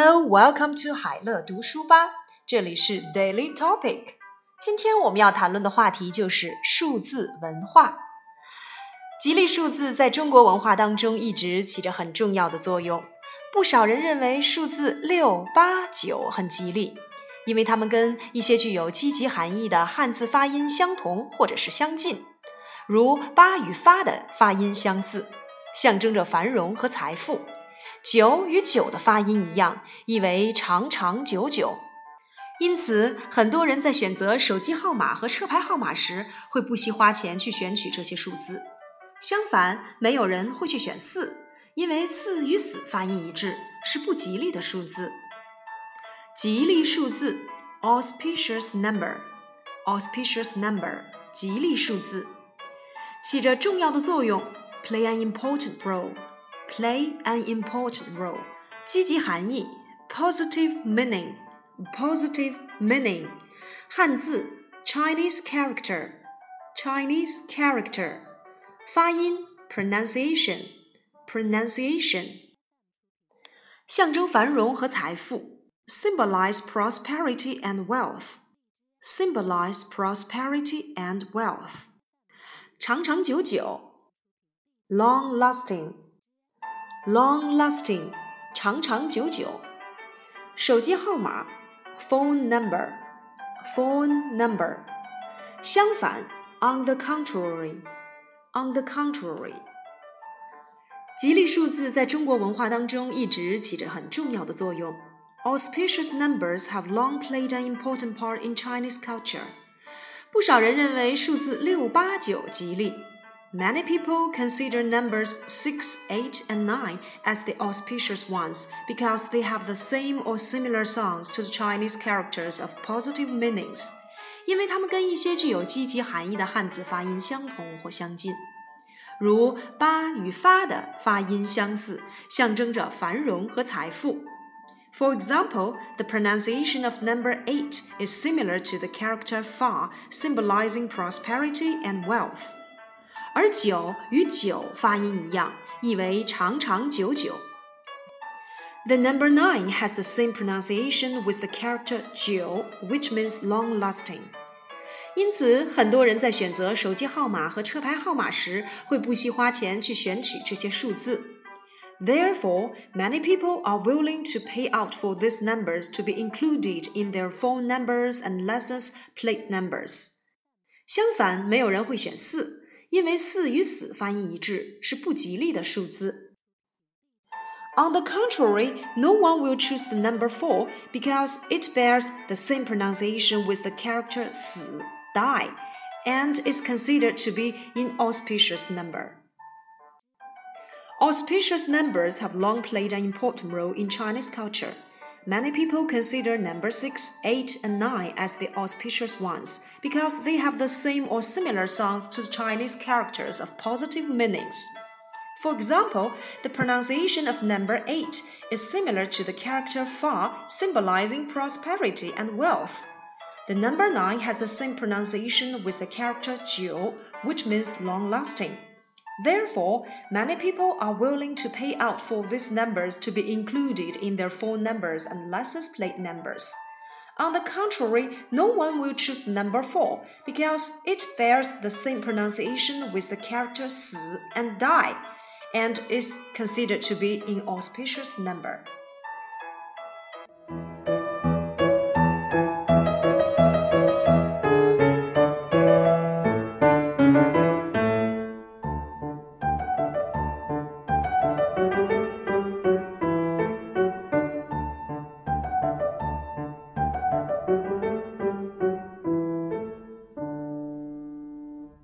Hello, welcome to 海乐读书吧。这里是 Daily Topic。今天我们要谈论的话题就是数字文化。吉利数字在中国文化当中一直起着很重要的作用。不少人认为数字六、八、九很吉利，因为它们跟一些具有积极含义的汉字发音相同或者是相近，如“八”与“发”的发音相似，象征着繁荣和财富。九与九的发音一样，意为长长久久。因此，很多人在选择手机号码和车牌号码时，会不惜花钱去选取这些数字。相反，没有人会去选四，因为四与死发音一致，是不吉利的数字。吉利数字，auspicious number，auspicious number，吉利数字，起着重要的作用，play an important role。play an important role. 积极含义 positive meaning positive meaning 汉字 Chinese character Chinese character 发音 pronunciation pronunciation 象征繁荣和财富 symbolize prosperity and wealth symbolize prosperity and wealth 长长久久 long lasting long-lasting，长长久久。手机号码，phone number，phone number。相反，on the contrary，on the contrary。吉利数字在中国文化当中一直起着很重要的作用。Auspicious numbers have long played an important part in Chinese culture。不少人认为数字六八九吉利。 Many people consider numbers 6, 8, and 9 as the auspicious ones because they have the same or similar sounds to the Chinese characters of positive meanings. 因为它们跟一些具有积极含义的汉字发音相同或相近，如“八”与“发”的发音相似，象征着繁荣和财富。For example, the pronunciation of number 8 is similar to the character fa, symbolizing prosperity and wealth. 而九与久发音一样，意为长长久久。The number nine has the same pronunciation with the character 九，which means long lasting。因此，很多人在选择手机号码和车牌号码时，会不惜花钱去选取这些数字。Therefore, many people are willing to pay out for these numbers to be included in their phone numbers and license plate numbers. 相反，没有人会选四，因为四与死发音一致，是不吉利的数字。On the contrary, no one will choose the number four because it bears the same pronunciation with the character 死 die and is considered to be inauspicious number. Auspicious numbers have long played an important role in Chinese culture. Many people consider number 6, 8, and 9 as the auspicious ones because they have the same or similar sounds to Chinese characters of positive meanings. For example, the pronunciation of number 8 is similar to the character fa, symbolizing prosperity and wealth. The number 9 has the same pronunciation with the character jiu, which means long lasting. Therefore, many people are willing to pay out for these numbers to be included in their phone numbers and license plate numbers. On the contrary, no one will choose number 4 because it bears the same pronunciation with the character s and die and is considered to be an auspicious number.